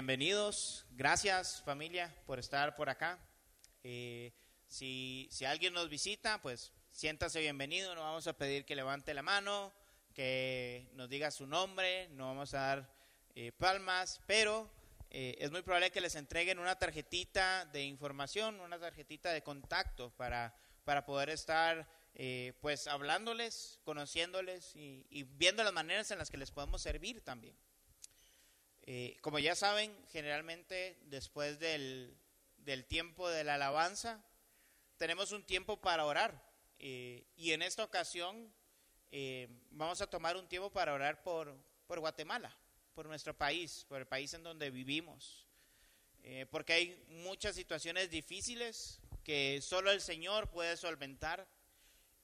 bienvenidos. Gracias familia por estar por acá. Eh, si, si alguien nos visita, pues siéntase bienvenido. No vamos a pedir que levante la mano, que nos diga su nombre, no vamos a dar eh, palmas, pero eh, es muy probable que les entreguen una tarjetita de información, una tarjetita de contacto para, para poder estar pues hablándoles, conociéndoles y viendo las maneras en las que les podemos servir también. Eh, como ya saben, generalmente después del, tiempo de la alabanza, tenemos un tiempo para orar. Eh, y en esta ocasión eh, vamos a tomar un tiempo para orar por, por Guatemala, por nuestro país, por el país en donde vivimos. porque hay muchas situaciones difíciles que solo el Señor puede solventar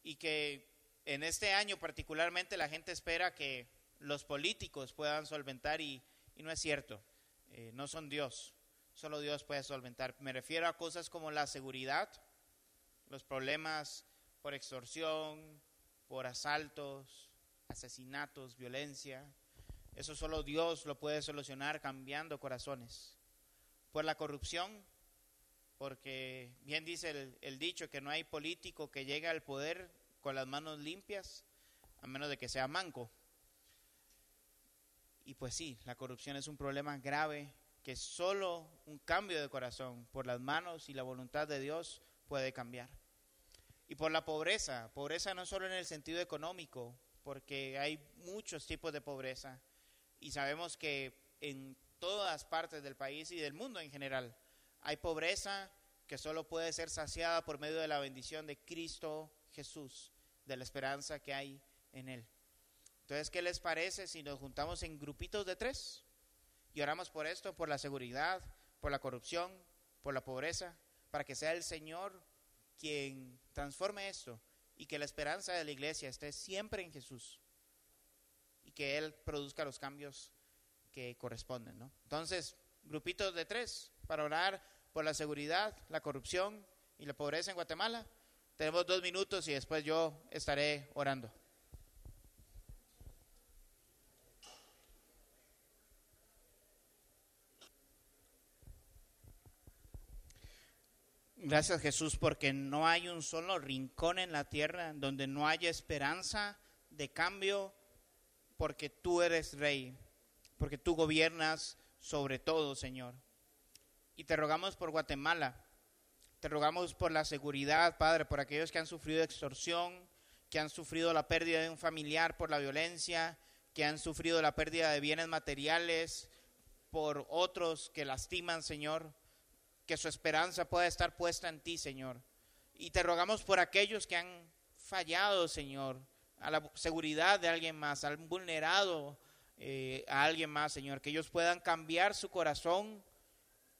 y que en este año particularmente la gente espera que los políticos puedan solventar y y no es cierto, eh, no son Dios, solo Dios puede solventar. Me refiero a cosas como la seguridad, los problemas por extorsión, por asaltos, asesinatos, violencia. Eso solo Dios lo puede solucionar cambiando corazones. Por la corrupción, porque bien dice el, el, dicho que no hay político que llegue al poder con las manos limpias, a menos de que sea manco. Y pues sí, la corrupción es un problema grave que solo un cambio de corazón por las manos y la voluntad de Dios puede cambiar. Y por la pobreza, pobreza no solo en el sentido económico, porque hay muchos tipos de pobreza y sabemos que en todas partes del país y del mundo en general hay pobreza que solo puede ser saciada por medio de la bendición de Cristo Jesús, de la esperanza que hay en Él. Entonces, ¿qué les parece si nos juntamos en grupitos de tres y oramos por esto, por la seguridad, por la corrupción, por la pobreza, para que sea el Señor quien transforme esto y que la esperanza de la iglesia esté siempre en Jesús y que Él produzca los cambios que corresponden, ¿no? Entonces, grupitos de tres para orar por la seguridad, la corrupción y la pobreza en Guatemala. Tenemos dos minutos y después yo estaré orando. Gracias Jesús porque no hay un solo rincón en la tierra donde no haya esperanza de cambio porque tú eres rey, porque tú gobiernas sobre todo, Señor. Y te rogamos por Guatemala, te rogamos por la seguridad, Padre, por aquellos que han sufrido extorsión, que han sufrido la pérdida de un familiar por la violencia, que han sufrido la pérdida de bienes materiales por otros que lastiman, Señor que su esperanza pueda estar puesta en ti, Señor. Y te rogamos por aquellos que han fallado, Señor, a la seguridad de alguien más, han vulnerado eh, a alguien más, Señor, que ellos puedan cambiar su corazón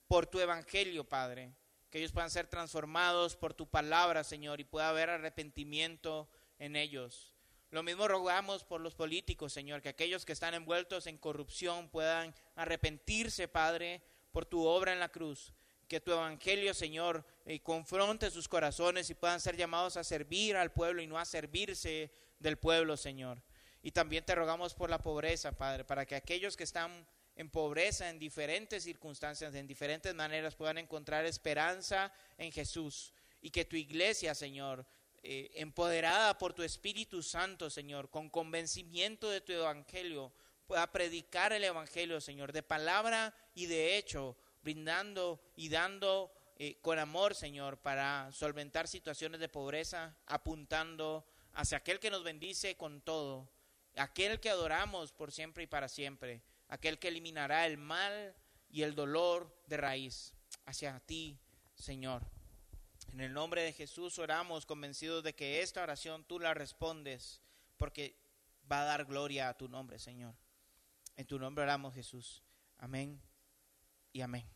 por tu evangelio, Padre, que ellos puedan ser transformados por tu palabra, Señor, y pueda haber arrepentimiento en ellos. Lo mismo rogamos por los políticos, Señor, que aquellos que están envueltos en corrupción puedan arrepentirse, Padre, por tu obra en la cruz que tu evangelio, Señor, eh, confronte sus corazones y puedan ser llamados a servir al pueblo y no a servirse del pueblo, Señor. Y también te rogamos por la pobreza, Padre, para que aquellos que están en pobreza en diferentes circunstancias, en diferentes maneras, puedan encontrar esperanza en Jesús. Y que tu iglesia, Señor, eh, empoderada por tu Espíritu Santo, Señor, con convencimiento de tu evangelio, pueda predicar el evangelio, Señor, de palabra y de hecho, brindando y dando eh, con amor, Señor, para solventar situaciones de pobreza, apuntando hacia aquel que nos bendice con todo, aquel que adoramos por siempre y para siempre, aquel que eliminará el mal y el dolor de raíz, hacia ti, Señor. En el nombre de Jesús oramos convencidos de que esta oración tú la respondes porque va a dar gloria a tu nombre, Señor. En tu nombre oramos, Jesús. Amén y amén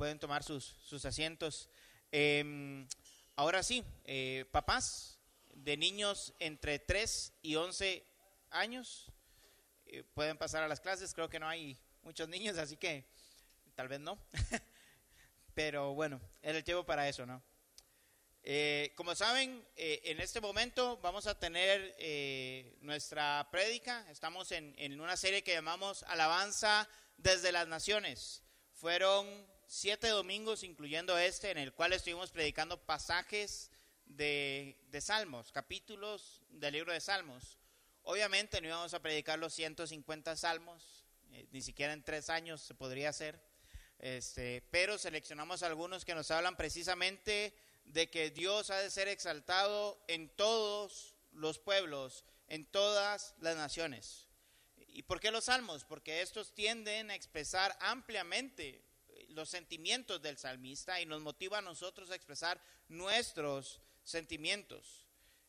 pueden tomar sus, sus asientos. Em, ahora sí, eh, papás de niños entre 3 y 11 años eh, pueden pasar a las clases. Creo que no hay muchos niños, así que tal vez no. Pero bueno, es el tiempo para eso, ¿no? Eh, como saben, en este momento vamos a tener nuestra prédica. Estamos en, en, una serie que llamamos Alabanza desde las naciones. Fueron siete domingos, incluyendo este, en el cual estuvimos predicando pasajes de, salmos, capítulos del libro de salmos. Obviamente no íbamos a predicar los 150 salmos, eh, ni siquiera en tres años se podría hacer, este, pero seleccionamos algunos que nos hablan precisamente de que Dios ha de ser exaltado en todos los pueblos, en todas las naciones. ¿Y por qué los salmos? Porque estos tienden a expresar ampliamente los sentimientos del salmista y nos motiva a nosotros a expresar nuestros sentimientos.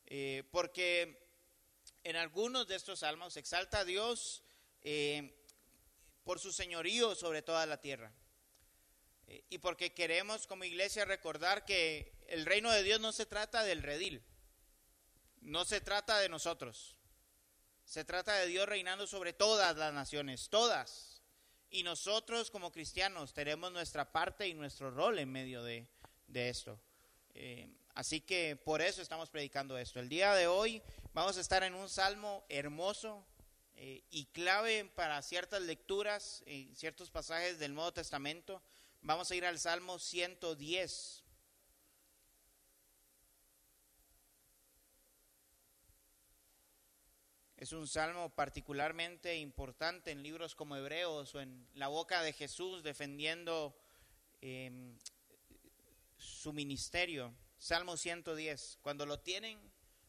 Eh, porque en algunos de estos salmos exalta a Dios eh, por su señorío sobre toda la tierra. Eh, y porque queremos como iglesia recordar que el reino de Dios no se trata del redil, no se trata de nosotros, se trata de Dios reinando sobre todas las naciones, todas. Y nosotros como cristianos tenemos nuestra parte y nuestro rol en medio de, esto. Eh, así que por eso estamos predicando esto. El día de hoy vamos a estar en un salmo hermoso eh, y clave para ciertas lecturas, en ciertos pasajes del Nuevo Testamento. Vamos a ir al Salmo 110. Es un salmo particularmente importante en libros como Hebreos o en la boca de Jesús defendiendo em, su ministerio. Salmo 110. Cuando lo tienen,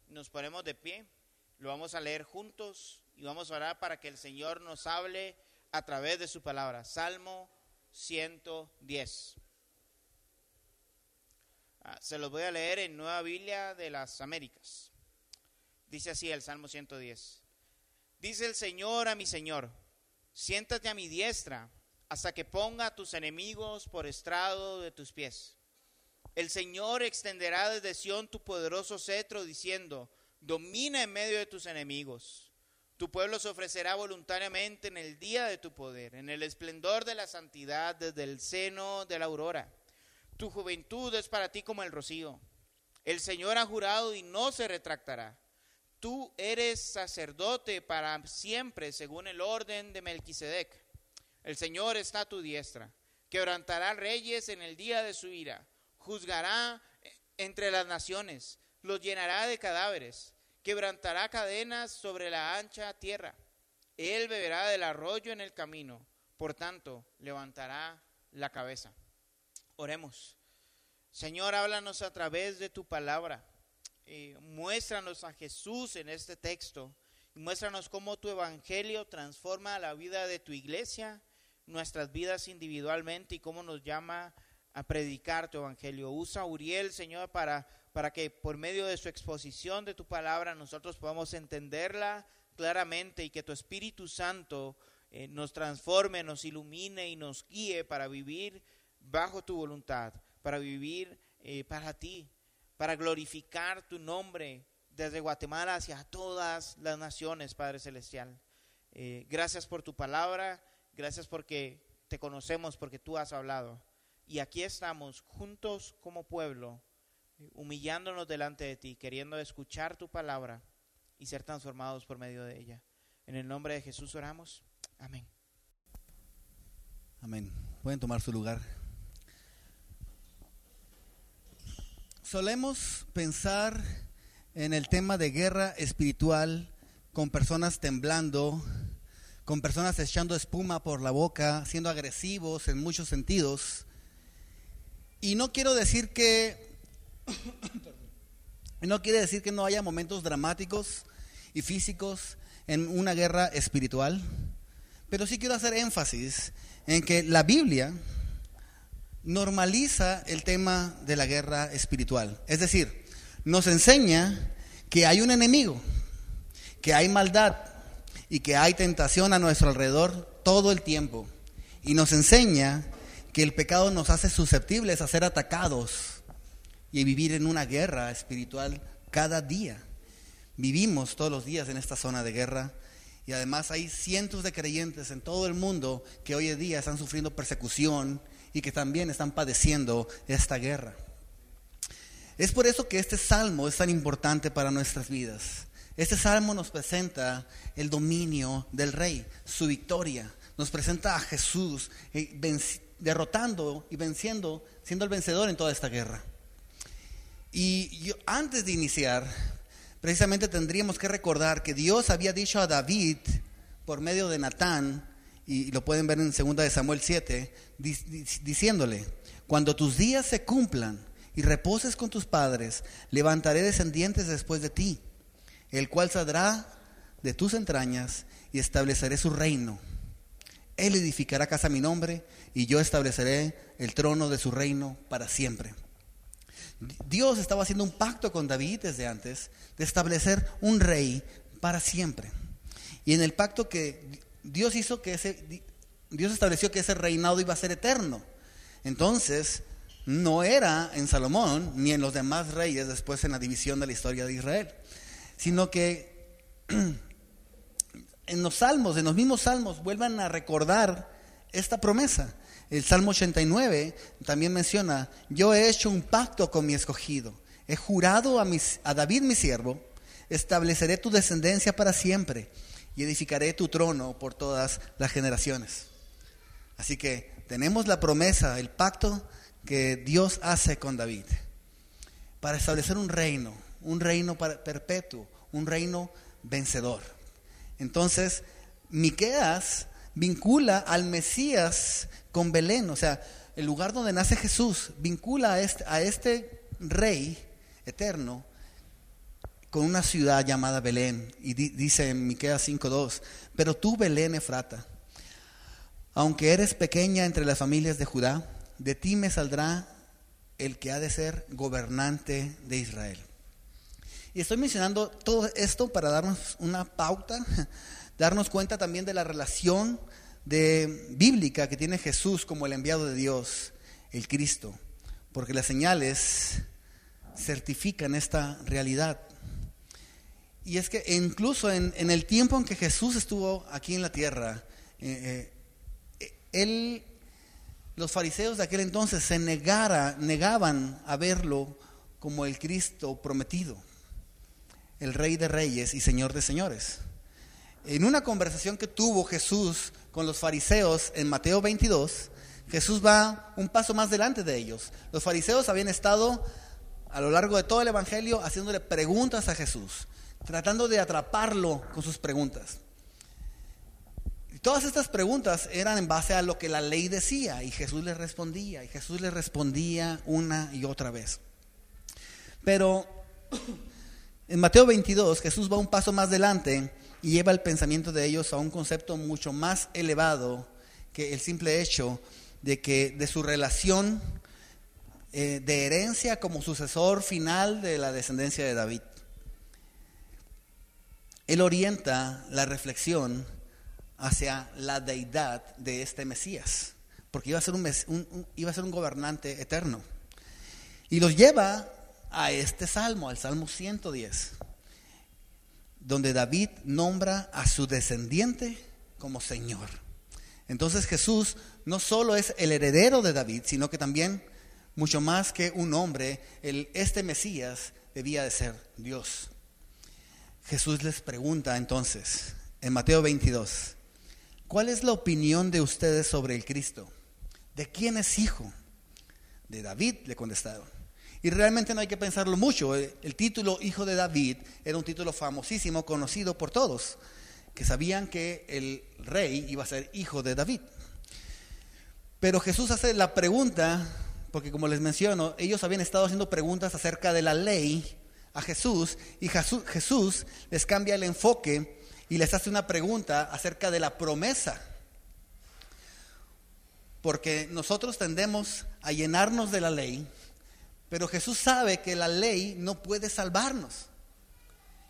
nos ponemos de pie, lo vamos a leer juntos y vamos a orar para que el Señor nos hable a través de su palabra. Salmo 110. Ah, se los voy a leer en Nueva Biblia de las Américas. Dice así el Salmo 110. Dice el Señor a mi Señor, siéntate a mi diestra hasta que ponga a tus enemigos por estrado de tus pies. El Señor extenderá desde Sión tu poderoso cetro diciendo, domina en medio de tus enemigos. Tu pueblo se ofrecerá voluntariamente en el día de tu poder, en el esplendor de la santidad desde el seno de la aurora. Tu juventud es para ti como el rocío. El Señor ha jurado y no se retractará tú eres sacerdote para siempre según el orden de Melquisedec. El Señor está a tu diestra. Quebrantará reyes en el día de su ira. Juzgará entre las naciones. Los llenará de cadáveres. Quebrantará cadenas sobre la ancha tierra. Él beberá del arroyo en el camino. Por tanto, levantará la cabeza. Oremos. Señor, háblanos a través de tu palabra. Muéstranos a Jesús en este texto. Muéstranos cómo tu evangelio transforma la vida de tu iglesia, nuestras vidas individualmente y cómo nos llama a predicar tu evangelio. Usa a Uriel, Señor, para, para que por medio de su exposición de tu palabra nosotros podamos entenderla claramente y que tu Espíritu Santo eh, nos transforme, nos ilumine y nos guíe para vivir bajo tu voluntad, para vivir eh, para ti, para glorificar tu nombre desde Guatemala hacia todas las naciones, Padre Celestial. Eh, gracias por tu palabra, gracias porque te conocemos, porque tú has hablado. Y aquí estamos juntos como pueblo, humillándonos delante de ti, queriendo escuchar tu palabra y ser transformados por medio de ella. En el nombre de Jesús oramos. Amén. Amén. Pueden tomar su lugar. Solemos pensar en el tema de guerra espiritual con personas temblando, con personas echando espuma por la boca, siendo agresivos en muchos sentidos. Y no quiero decir que no quiere decir que no haya momentos dramáticos y físicos en una guerra espiritual, pero sí quiero hacer énfasis en que la Biblia normaliza el tema de la guerra espiritual. Es decir, nos enseña que hay un enemigo, que hay maldad y que hay tentación a nuestro alrededor todo el tiempo. Y nos enseña que el pecado nos hace susceptibles a ser atacados y vivir en una guerra espiritual cada día. Vivimos todos los días en esta zona de guerra y además hay cientos de creyentes en todo el mundo que hoy en día están sufriendo persecución y que también están padeciendo esta guerra. Es por eso que este salmo es tan importante para nuestras vidas. Este salmo nos presenta el dominio del rey, su victoria, nos presenta a Jesús eh, derrotando y venciendo, siendo el vencedor en toda esta guerra. Y antes de iniciar, precisamente tendríamos que recordar que Dios había dicho a David por medio de Natán, y lo pueden ver en 2 de Samuel 7, di- di- diciéndole, cuando tus días se cumplan y reposes con tus padres, levantaré descendientes después de ti, el cual saldrá de tus entrañas y estableceré su reino. Él edificará casa a mi nombre y yo estableceré el trono de su reino para siempre. Dios estaba haciendo un pacto con David desde antes de establecer un rey para siempre. Y en el pacto que Dios hizo que ese Dios estableció que ese reinado iba a ser eterno. Entonces, no era en Salomón ni en los demás reyes después en la división de la historia de Israel, sino que en los salmos, en los mismos salmos, vuelvan a recordar esta promesa. El Salmo 89 también menciona, yo he hecho un pacto con mi escogido, he jurado a, mis- a David mi siervo, estableceré tu descendencia para siempre y edificaré tu trono por todas las generaciones. Así que tenemos la promesa, el pacto que Dios hace con David para establecer un reino, un reino perpetuo, un reino vencedor. Entonces, Miqueas vincula al Mesías con Belén, o sea, el lugar donde nace Jesús, vincula a este, a este rey eterno con una ciudad llamada Belén. Y di- dice en Miqueas 5:2, pero tú Belén Efrata, aunque eres pequeña entre las familias de Judá, de ti me saldrá el que ha de ser gobernante de Israel. Y estoy mencionando todo esto para darnos una pauta, darnos cuenta también de la relación de, bíblica que tiene Jesús como el enviado de Dios, el Cristo, porque las señales certifican esta realidad. Y es que incluso en, el tiempo en que Jesús estuvo aquí en la tierra, eh, eh, los fariseos de aquel entonces se negara, negaban a verlo como el Cristo prometido, el Rey de Reyes y Señor de Señores. En una conversación que tuvo Jesús con los fariseos en Mateo 22, Jesús va un paso más delante de ellos. Los fariseos habían estado a lo largo de todo el Evangelio haciéndole preguntas a Jesús, tratando de atraparlo con sus preguntas. Todas estas preguntas eran en base a lo que la ley decía y Jesús les respondía y Jesús les respondía una y otra vez. Pero en Mateo 22 Jesús va un paso más adelante y lleva el pensamiento de ellos a un concepto mucho más elevado que el simple hecho de que de su relación eh, de herencia como sucesor final de la descendencia de David. Él orienta la reflexión hacia la deidad de este Mesías, porque iba a ser un, gobernante eterno. Y los lleva a este salmo, al Salmo 110, donde David nombra a su descendiente como Señor. Entonces Jesús no solo es el heredero de David, sino que también, mucho más que un hombre, el, este Mesías debía de ser Dios. Jesús les pregunta entonces, en Mateo 22, ¿cuál es la opinión de ustedes sobre el Cristo? ¿De quién es hijo? De David, le contestaron. Y realmente no hay que pensarlo mucho. El, título Hijo de David era un título famosísimo, conocido por todos, que sabían que el rey iba a ser hijo de David. Pero Jesús hace la pregunta, porque como les menciono, ellos habían estado haciendo preguntas acerca de la ley a Jesús, y Jesús, les cambia el enfoque y les hace una pregunta acerca de la promesa. Porque nosotros tendemos a llenarnos de la ley, pero Jesús sabe que la ley no puede salvarnos.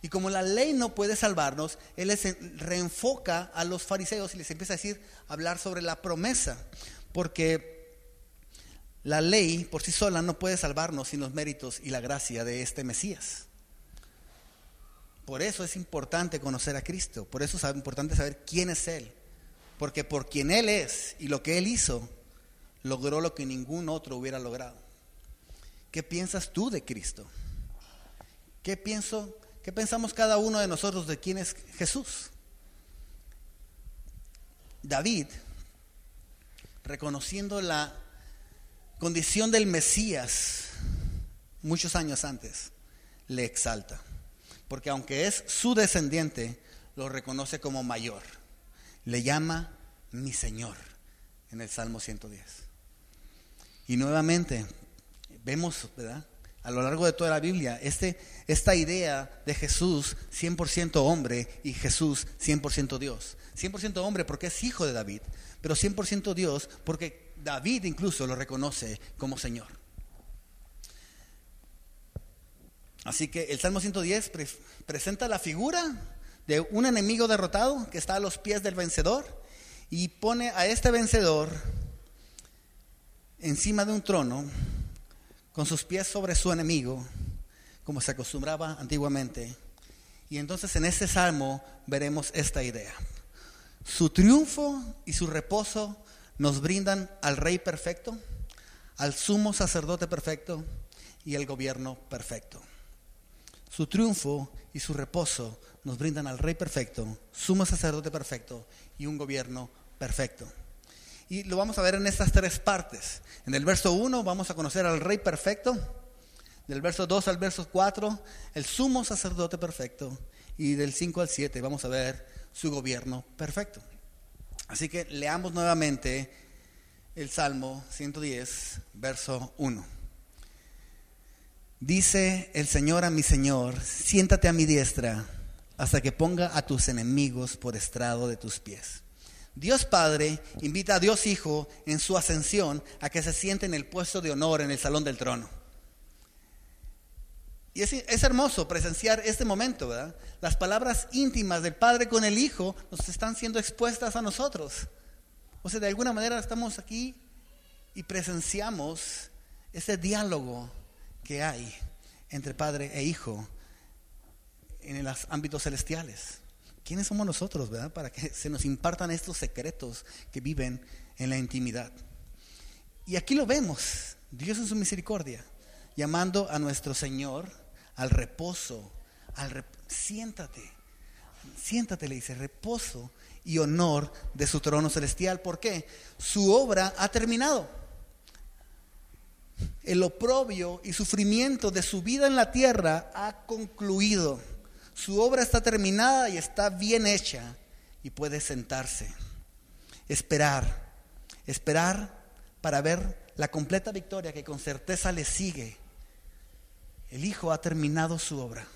Y como la ley no puede salvarnos, Él les reenfoca a los fariseos y les empieza a decir, hablar sobre la promesa. Porque la ley por sí sola no puede salvarnos sin los méritos y la gracia de este Mesías. Por eso es importante conocer a Cristo, por eso es importante saber quién es Él. Porque por quien Él es y lo que Él hizo, logró lo que ningún otro hubiera logrado. ¿Qué piensas tú de Cristo? ¿Qué pienso? ¿Qué pensamos cada uno de nosotros de quién es Jesús? David, reconociendo la condición del Mesías muchos años antes, le exalta. Porque aunque es su descendiente, lo reconoce como mayor. Le llama mi Señor en el Salmo 110. Y nuevamente, vemos, ¿verdad? A lo largo de toda la Biblia, este, esta idea de Jesús 100% hombre y Jesús 100% Dios. 100% hombre porque es hijo de David, pero 100% Dios porque David incluso lo reconoce como Señor. Así que el Salmo 110 presenta la figura de un enemigo derrotado que está a los pies del vencedor y pone a este vencedor encima de un trono con sus pies sobre su enemigo, como se acostumbraba antiguamente. Y entonces en este salmo veremos esta idea. Su triunfo y su reposo nos brindan al Rey perfecto, al sumo sacerdote perfecto y el gobierno perfecto. Su triunfo y su reposo nos brindan al Rey perfecto, sumo sacerdote perfecto y un gobierno perfecto. Y lo vamos a ver en estas tres partes. En el verso 1 vamos a conocer al Rey perfecto. Del verso 2 al verso 4, el sumo sacerdote perfecto. Y del 5 al 7 vamos a ver su gobierno perfecto. Así que leamos nuevamente el Salmo 110, verso 1. Dice el Señor a mi Señor, siéntate a mi diestra hasta que ponga a tus enemigos por estrado de tus pies. Dios Padre invita a Dios Hijo en su ascensión a que se siente en el puesto de honor en el salón del trono. Y es, hermoso presenciar este momento, ¿verdad? Las palabras íntimas del Padre con el Hijo nos están siendo expuestas a nosotros. O sea, de alguna manera estamos aquí y presenciamos ese diálogo que hay entre Padre e Hijo en los ámbitos celestiales. ¿Quiénes somos nosotros, verdad? Para que se nos impartan estos secretos que viven en la intimidad. Y aquí lo vemos, Dios en su misericordia, llamando a nuestro Señor al reposo, al siéntate, siéntate, le dice, reposo y honor de su trono celestial. ¿Por qué? Su obra ha terminado el oprobio y sufrimiento de su vida en la tierra ha concluido. Su obra está terminada y está bien hecha y puede sentarse. Esperar, esperar para ver la completa victoria que con certeza le sigue. El Hijo ha terminado su obra.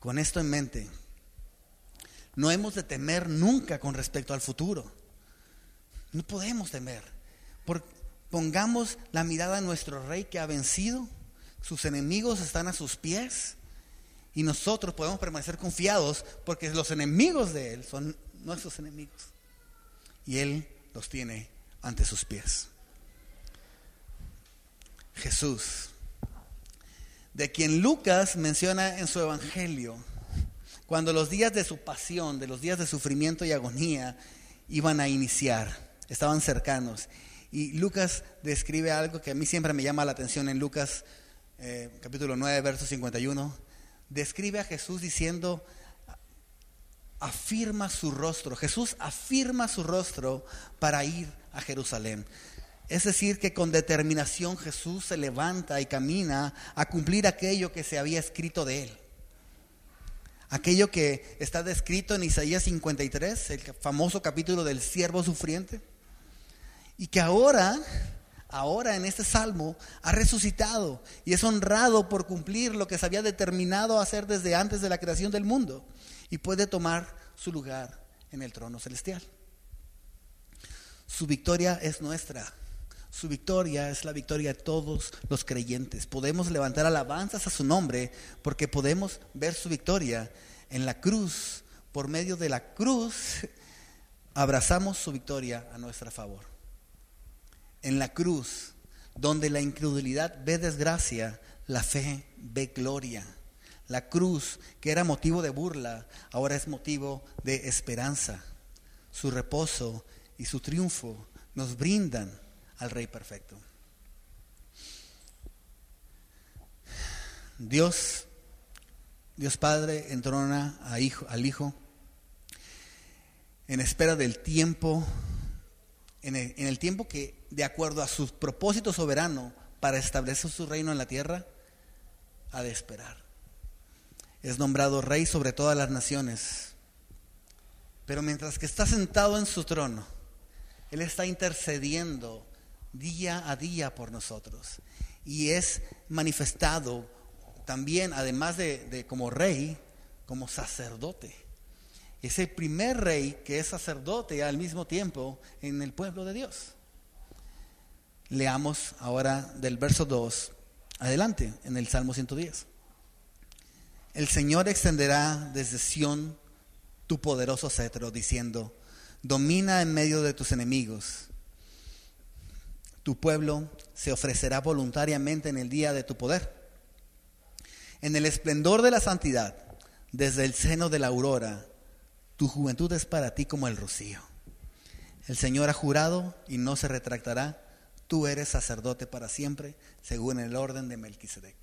Con esto en mente, no hemos de temer nunca con respecto al futuro. No podemos temer pongamos la mirada a nuestro rey que ha vencido, sus enemigos están a sus pies y nosotros podemos permanecer confiados porque los enemigos de él son nuestros enemigos y él los tiene ante sus pies. Jesús, de quien Lucas menciona en su evangelio, cuando los días de su pasión, de los días de sufrimiento y agonía iban a iniciar, estaban cercanos y Lucas describe algo que a mí siempre me llama la atención en Lucas eh, capítulo 9, verso 51. Describe a Jesús diciendo, afirma su rostro. Jesús afirma su rostro para ir a Jerusalén. Es decir, que con determinación Jesús se levanta y camina a cumplir aquello que se había escrito de él. Aquello que está descrito en Isaías 53, el famoso capítulo del siervo sufriente y que ahora, ahora en este salmo, ha resucitado y es honrado por cumplir lo que se había determinado hacer desde antes de la creación del mundo y puede tomar su lugar en el trono celestial. Su victoria es nuestra. Su victoria es la victoria de todos los creyentes. Podemos levantar alabanzas a su nombre porque podemos ver su victoria en la cruz. Por medio de la cruz abrazamos su victoria a nuestro favor en la cruz, donde la incredulidad ve desgracia, la fe ve gloria. La cruz, que era motivo de burla, ahora es motivo de esperanza. Su reposo y su triunfo nos brindan al Rey perfecto. Dios, Dios Padre entrona a hijo, al Hijo en espera del tiempo, en el, en el tiempo que, de acuerdo a su propósito soberano para establecer su reino en la tierra, ha de esperar. Es nombrado rey sobre todas las naciones. Pero mientras que está sentado en su trono, Él está intercediendo día a día por nosotros. Y es manifestado también, además de, como rey, como sacerdote. Es el primer rey que es sacerdote al mismo tiempo en el pueblo de Dios. Leamos ahora del verso 2 adelante en el Salmo 110. El Señor extenderá desde Sión tu poderoso cetro, diciendo, domina en medio de tus enemigos. Tu pueblo se ofrecerá voluntariamente en el día de tu poder. En el esplendor de la santidad, desde el seno de la aurora, tu juventud es para ti como el rocío. El Señor ha jurado y no se retractará. Tú eres sacerdote para siempre, según el orden de Melquisedec.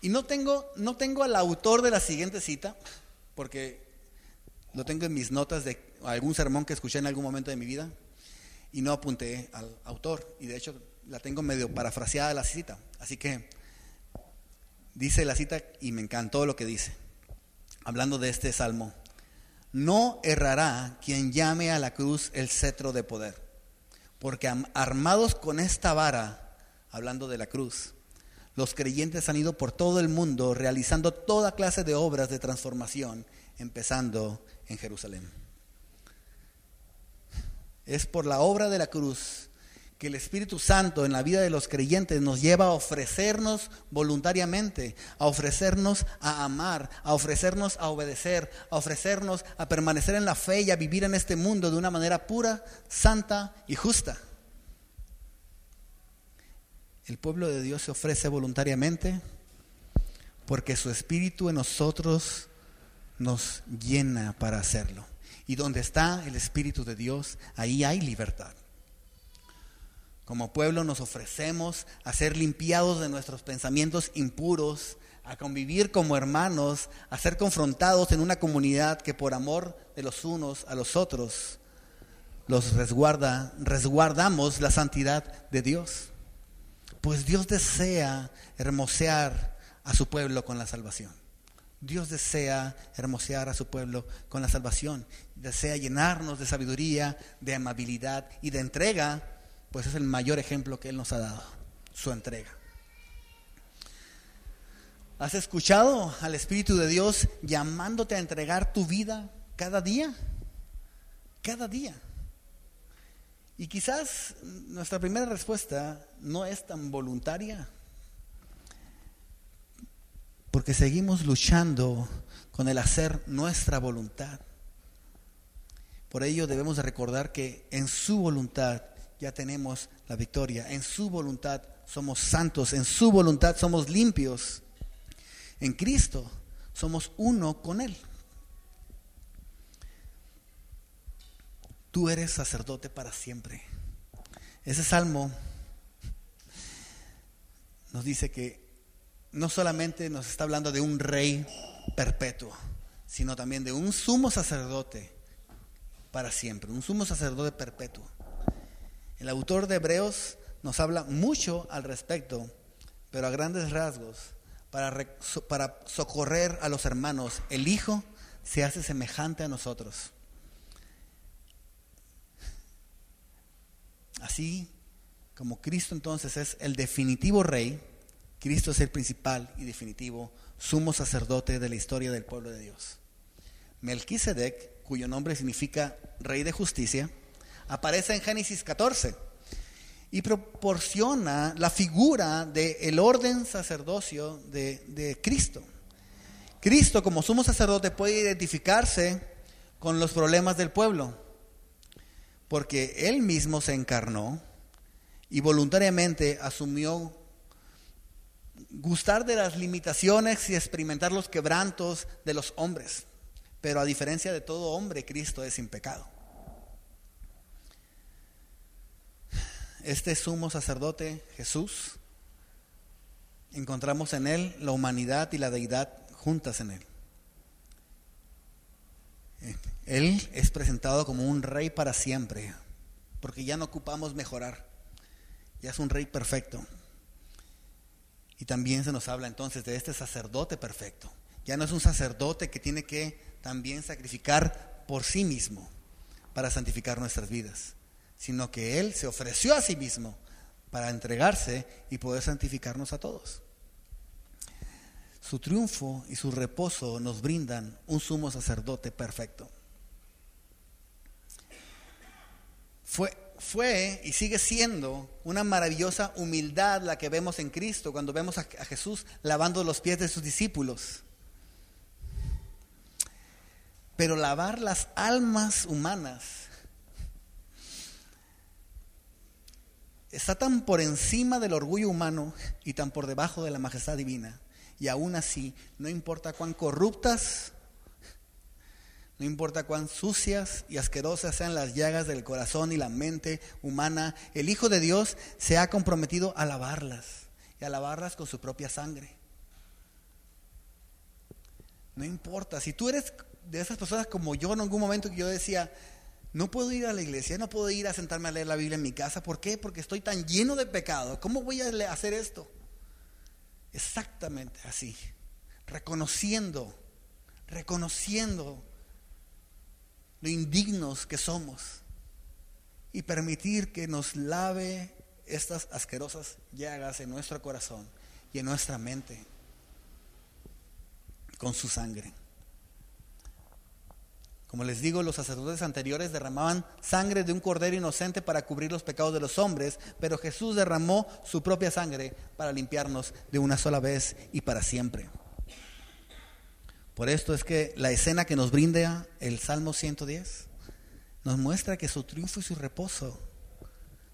Y no tengo, no tengo al autor de la siguiente cita, porque lo tengo en mis notas de algún sermón que escuché en algún momento de mi vida, y no apunté al autor. Y de hecho la tengo medio parafraseada la cita. Así que dice la cita y me encantó lo que dice, hablando de este salmo. No errará quien llame a la cruz el cetro de poder, porque armados con esta vara, hablando de la cruz, los creyentes han ido por todo el mundo realizando toda clase de obras de transformación, empezando en Jerusalén. Es por la obra de la cruz que el Espíritu Santo en la vida de los creyentes nos lleva a ofrecernos voluntariamente, a ofrecernos a amar, a ofrecernos a obedecer, a ofrecernos a permanecer en la fe y a vivir en este mundo de una manera pura, santa y justa. El pueblo de Dios se ofrece voluntariamente porque su Espíritu en nosotros nos llena para hacerlo. Y donde está el Espíritu de Dios, ahí hay libertad. Como pueblo nos ofrecemos a ser limpiados de nuestros pensamientos impuros, a convivir como hermanos, a ser confrontados en una comunidad que por amor de los unos a los otros los resguarda, resguardamos la santidad de Dios. Pues Dios desea hermosear a su pueblo con la salvación. Dios desea hermosear a su pueblo con la salvación. Desea llenarnos de sabiduría, de amabilidad y de entrega pues es el mayor ejemplo que Él nos ha dado, su entrega. ¿Has escuchado al Espíritu de Dios llamándote a entregar tu vida cada día? Cada día. Y quizás nuestra primera respuesta no es tan voluntaria, porque seguimos luchando con el hacer nuestra voluntad. Por ello debemos de recordar que en su voluntad ya tenemos la victoria. En su voluntad somos santos, en su voluntad somos limpios. En Cristo somos uno con Él. Tú eres sacerdote para siempre. Ese salmo nos dice que no solamente nos está hablando de un rey perpetuo, sino también de un sumo sacerdote para siempre, un sumo sacerdote perpetuo. El autor de Hebreos nos habla mucho al respecto, pero a grandes rasgos, para, para socorrer a los hermanos, el Hijo se hace semejante a nosotros. Así como Cristo entonces es el definitivo rey, Cristo es el principal y definitivo sumo sacerdote de la historia del pueblo de Dios. Melquisedec, cuyo nombre significa rey de justicia, aparece en Génesis 14 y proporciona la figura del orden sacerdocio de, de Cristo. Cristo como sumo sacerdote puede identificarse con los problemas del pueblo, porque Él mismo se encarnó y voluntariamente asumió gustar de las limitaciones y experimentar los quebrantos de los hombres. Pero a diferencia de todo hombre, Cristo es sin pecado. este sumo sacerdote Jesús, encontramos en él la humanidad y la deidad juntas en él. Él es presentado como un rey para siempre, porque ya no ocupamos mejorar, ya es un rey perfecto. Y también se nos habla entonces de este sacerdote perfecto. Ya no es un sacerdote que tiene que también sacrificar por sí mismo para santificar nuestras vidas, sino que Él se ofreció a sí mismo para entregarse y poder santificarnos a todos. Su triunfo y su reposo nos brindan un sumo sacerdote perfecto. Fue, fue y sigue siendo una maravillosa humildad la que vemos en Cristo cuando vemos a, Jesús lavando los pies de sus discípulos. Pero lavar las almas humanas está tan por encima del orgullo humano y tan por debajo de la majestad divina. Y aún así, no importa cuán corruptas, no importa cuán sucias y asquerosas sean las llagas del corazón y la mente humana, el Hijo de Dios se ha comprometido a lavarlas y a lavarlas con su propia sangre. No importa, si tú eres de esas personas como yo en algún momento que yo decía, no puedo ir a la iglesia, no puedo ir a sentarme a leer la Biblia en mi casa. ¿Por qué? Porque estoy tan lleno de pecado. ¿Cómo voy a hacer esto? Exactamente así. Reconociendo, reconociendo lo indignos que somos y permitir que nos lave estas asquerosas llagas en nuestro corazón y en nuestra mente con su sangre. Como les digo, los sacerdotes anteriores derramaban sangre de un cordero inocente para cubrir los pecados de los hombres, pero Jesús derramó su propia sangre para limpiarnos de una sola vez y para siempre. Por esto es que la escena que nos brinda el Salmo 110 nos muestra que su triunfo y su reposo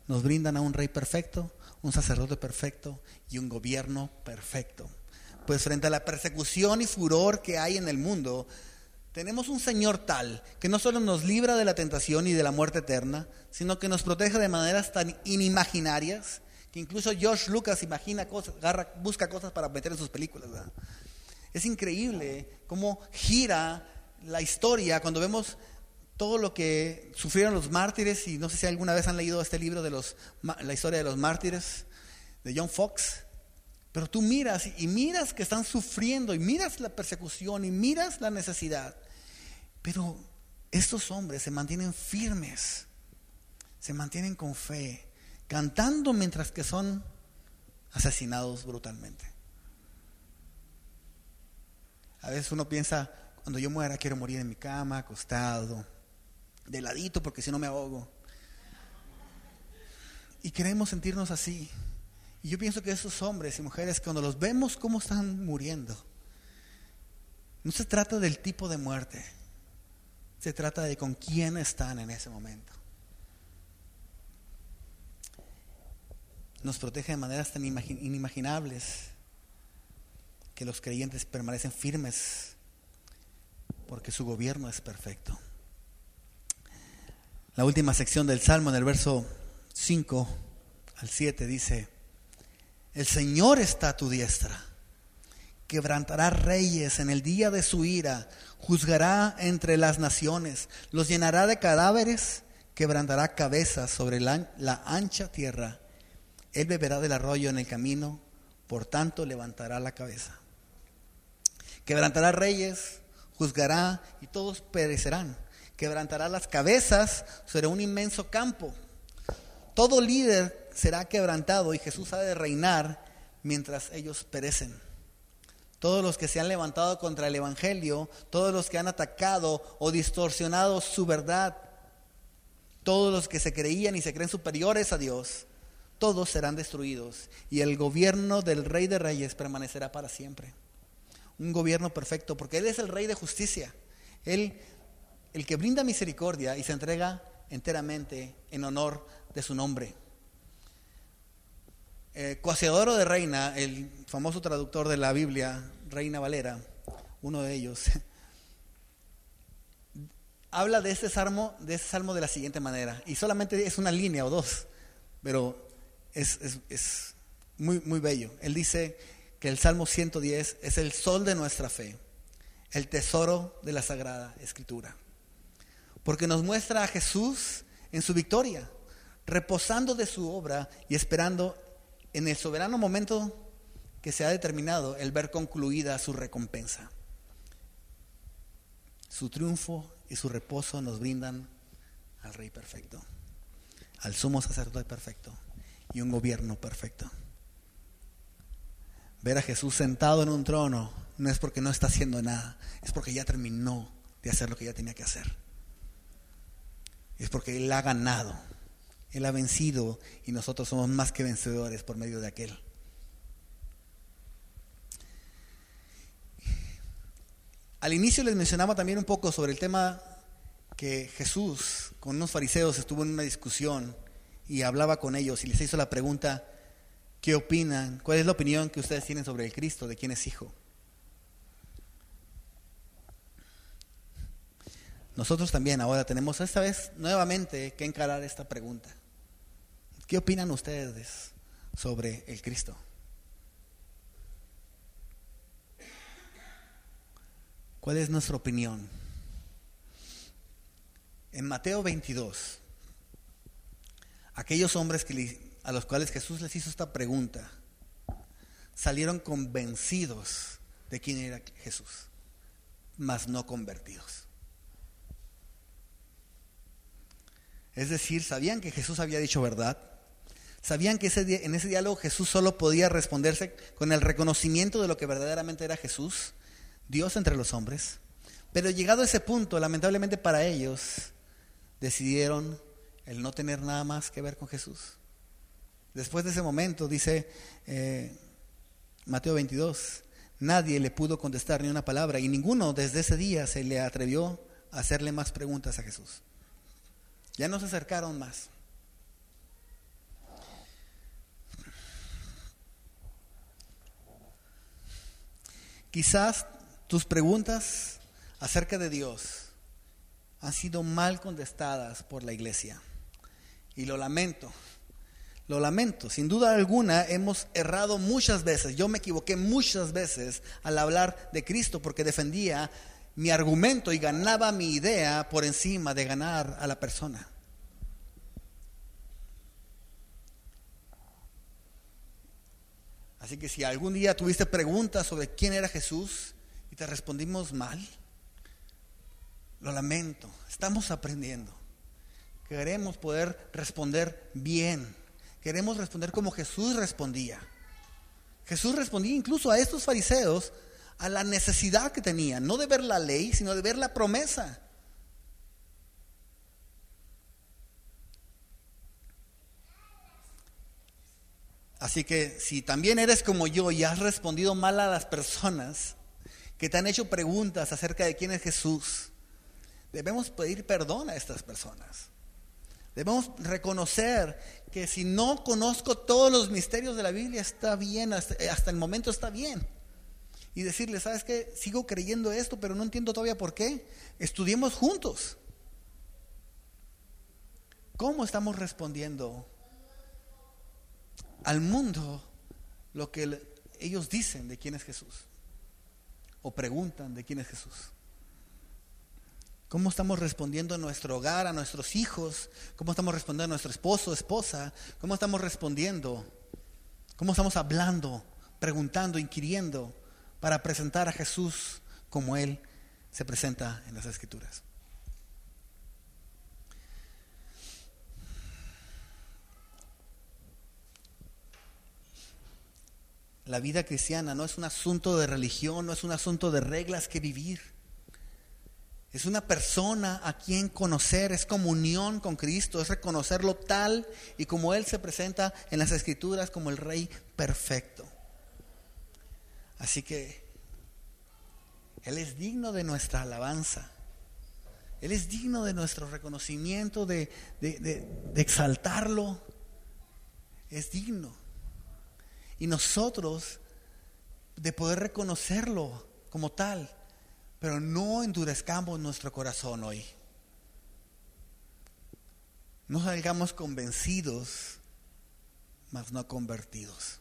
nos brindan a un rey perfecto, un sacerdote perfecto y un gobierno perfecto. Pues frente a la persecución y furor que hay en el mundo, tenemos un Señor tal que no solo nos libra de la tentación y de la muerte eterna, sino que nos protege de maneras tan inimaginarias que incluso George Lucas imagina cosas, busca cosas para meter en sus películas. Es increíble cómo gira la historia cuando vemos todo lo que sufrieron los mártires y no sé si alguna vez han leído este libro de los, la historia de los mártires de John Fox. Pero tú miras y miras que están sufriendo y miras la persecución y miras la necesidad. Pero estos hombres se mantienen firmes, se mantienen con fe, cantando mientras que son asesinados brutalmente. A veces uno piensa, cuando yo muera quiero morir en mi cama, acostado, de ladito porque si no me ahogo. Y queremos sentirnos así. Y yo pienso que esos hombres y mujeres, cuando los vemos cómo están muriendo, no se trata del tipo de muerte, se trata de con quién están en ese momento. Nos protege de maneras tan inimaginables que los creyentes permanecen firmes porque su gobierno es perfecto. La última sección del Salmo en el verso 5 al 7 dice, el Señor está a tu diestra. Quebrantará reyes en el día de su ira, juzgará entre las naciones, los llenará de cadáveres, quebrantará cabezas sobre la, la ancha tierra. Él beberá del arroyo en el camino, por tanto levantará la cabeza. Quebrantará reyes, juzgará y todos perecerán. Quebrantará las cabezas sobre un inmenso campo. Todo líder será quebrantado y Jesús ha de reinar mientras ellos perecen. Todos los que se han levantado contra el Evangelio, todos los que han atacado o distorsionado su verdad, todos los que se creían y se creen superiores a Dios, todos serán destruidos y el gobierno del Rey de Reyes permanecerá para siempre. Un gobierno perfecto, porque Él es el Rey de justicia. Él, el que brinda misericordia y se entrega enteramente en honor de su nombre. Eh, de Reina, el famoso traductor de la Biblia, Reina Valera, uno de ellos, habla de este salmo, de este salmo de la siguiente manera, y solamente es una línea o dos, pero es, es muy, muy bello. Él dice que el Salmo 110 es el sol de nuestra fe, el tesoro de la Sagrada Escritura. porque nos muestra a Jesús en su victoria, reposando de su obra y esperando en el soberano momento que se ha determinado el ver concluida su recompensa. Su triunfo y su reposo nos brindan al Rey perfecto, al sumo sacerdote perfecto y un gobierno perfecto. Ver a Jesús sentado en un trono no es porque no está haciendo nada, es porque ya terminó de hacer lo que ya tenía que hacer. Es porque Él ha ganado, Él ha vencido y nosotros somos más que vencedores por medio de aquel. Al inicio les mencionaba también un poco sobre el tema que Jesús con unos fariseos estuvo en una discusión y hablaba con ellos y les hizo la pregunta, ¿qué opinan? ¿Cuál es la opinión que ustedes tienen sobre el Cristo? ¿De quién es hijo? Nosotros también ahora tenemos esta vez nuevamente que encarar esta pregunta. ¿Qué opinan ustedes sobre el Cristo? ¿Cuál es nuestra opinión? En Mateo 22, aquellos hombres que, a los cuales Jesús les hizo esta pregunta salieron convencidos de quién era Jesús, mas no convertidos. Es decir, sabían que Jesús había dicho verdad, sabían que en ese diálogo Jesús solo podía responderse con el reconocimiento de lo que verdaderamente era Jesús, Dios entre los hombres. Pero llegado a ese punto, lamentablemente para ellos, decidieron el no tener nada más que ver con Jesús. Después de ese momento, dice eh, Mateo 22, nadie le pudo contestar ni una palabra y ninguno desde ese día se le atrevió a hacerle más preguntas a Jesús. Ya no se acercaron más. Quizás tus preguntas acerca de Dios han sido mal contestadas por la iglesia. Y lo lamento. Lo lamento. Sin duda alguna hemos errado muchas veces. Yo me equivoqué muchas veces al hablar de Cristo porque defendía mi argumento y ganaba mi idea por encima de ganar a la persona. Así que si algún día tuviste preguntas sobre quién era Jesús, y te respondimos mal, lo lamento, estamos aprendiendo. Queremos poder responder bien, queremos responder como Jesús respondía. Jesús respondía incluso a estos fariseos a la necesidad que tenían, no de ver la ley, sino de ver la promesa. Así que si también eres como yo y has respondido mal a las personas, que te han hecho preguntas acerca de quién es Jesús, debemos pedir perdón a estas personas. Debemos reconocer que si no conozco todos los misterios de la Biblia, está bien, hasta, el momento está bien. Y decirle, ¿sabes qué? Sigo creyendo esto, pero no entiendo todavía por qué. Estudiemos juntos. ¿Cómo estamos respondiendo al mundo lo que ellos dicen de quién es Jesús? o preguntan de quién es Jesús. ¿Cómo estamos respondiendo a nuestro hogar, a nuestros hijos? ¿Cómo estamos respondiendo a nuestro esposo, esposa? ¿Cómo estamos respondiendo? ¿Cómo estamos hablando, preguntando, inquiriendo para presentar a Jesús como Él se presenta en las Escrituras? La vida cristiana no es un asunto de religión, no es un asunto de reglas que vivir. Es una persona a quien conocer, es comunión con Cristo, es reconocerlo tal y como Él se presenta en las Escrituras como el Rey perfecto. Así que Él es digno de nuestra alabanza. Él es digno de nuestro reconocimiento, de, de exaltarlo. Es digno y nosotros de poder reconocerlo como tal, pero no endurezcamos nuestro corazón hoy. No salgamos convencidos, mas no convertidos.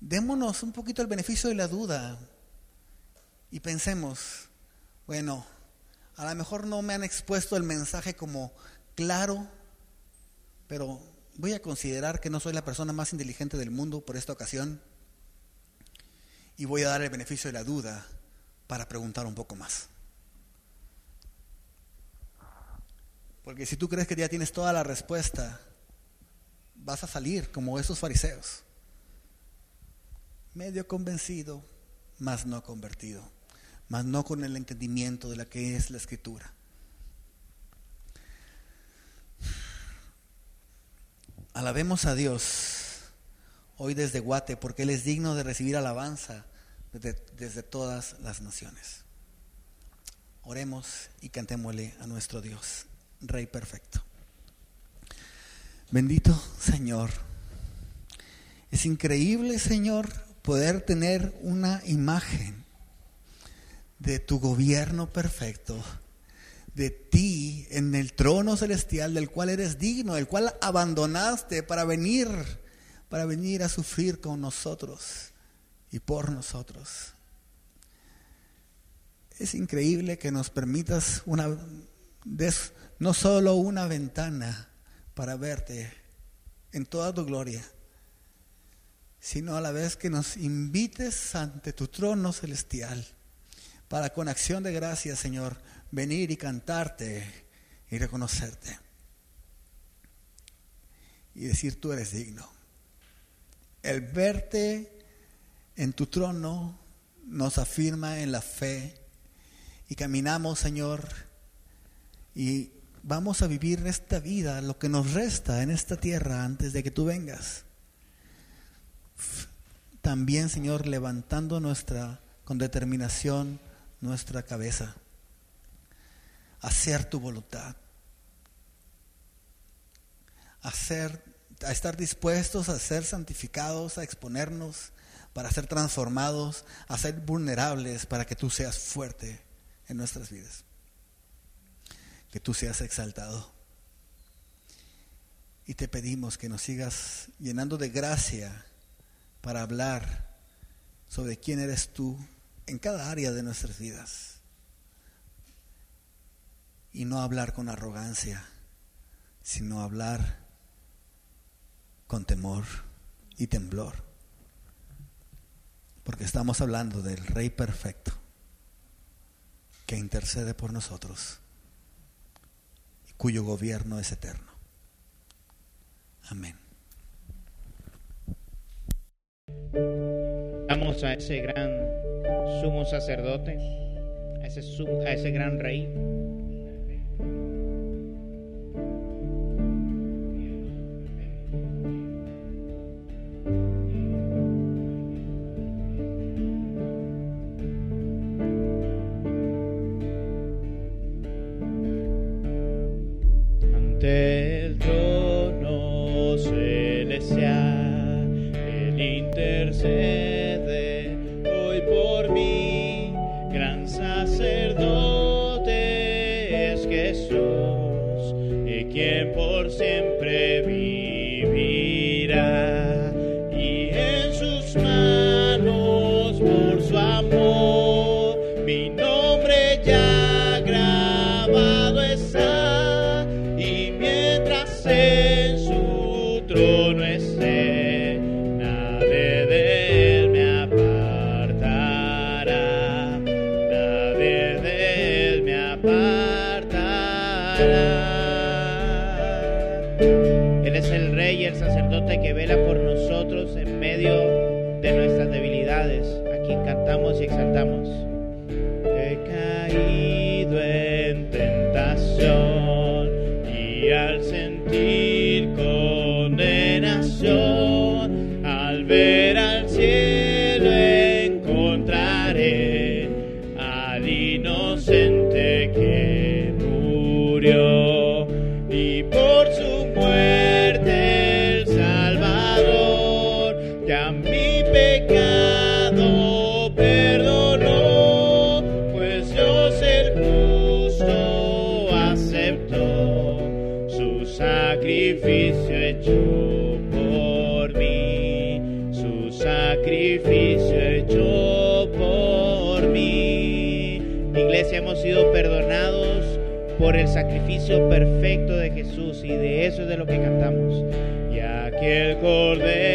Démonos un poquito el beneficio de la duda y pensemos, bueno, a lo mejor no me han expuesto el mensaje como claro, pero voy a considerar que no soy la persona más inteligente del mundo por esta ocasión y voy a dar el beneficio de la duda para preguntar un poco más. Porque si tú crees que ya tienes toda la respuesta, vas a salir como esos fariseos, medio convencido, mas no convertido, mas no con el entendimiento de la que es la escritura. Alabemos a Dios hoy desde Guate, porque Él es digno de recibir alabanza desde, desde todas las naciones. Oremos y cantémosle a nuestro Dios, Rey perfecto. Bendito Señor. Es increíble, Señor, poder tener una imagen de tu gobierno perfecto, de ti en el trono celestial del cual eres digno, el cual abandonaste para venir, para venir a sufrir con nosotros y por nosotros. Es increíble que nos permitas una no solo una ventana para verte en toda tu gloria, sino a la vez que nos invites ante tu trono celestial para con acción de gracias, Señor, venir y cantarte y reconocerte. Y decir, tú eres digno. El verte en tu trono nos afirma en la fe y caminamos, Señor, y vamos a vivir esta vida, lo que nos resta en esta tierra antes de que tú vengas. También, Señor, levantando nuestra, con determinación, nuestra cabeza hacer tu voluntad. Hacer, a estar dispuestos a ser santificados, a exponernos, para ser transformados, a ser vulnerables, para que tú seas fuerte en nuestras vidas. Que tú seas exaltado. Y te pedimos que nos sigas llenando de gracia para hablar sobre quién eres tú en cada área de nuestras vidas y no hablar con arrogancia, sino hablar con temor y temblor. Porque estamos hablando del Rey perfecto que intercede por nosotros y cuyo gobierno es eterno. Amén. Vamos a ese gran sumo sacerdote, a ese, a ese gran rey Él es el rey y el sacerdote que vela por nosotros en medio de nuestras debilidades, a quien cantamos y exaltamos. por el sacrificio perfecto de Jesús y de eso es de lo que cantamos. Y aquel cordero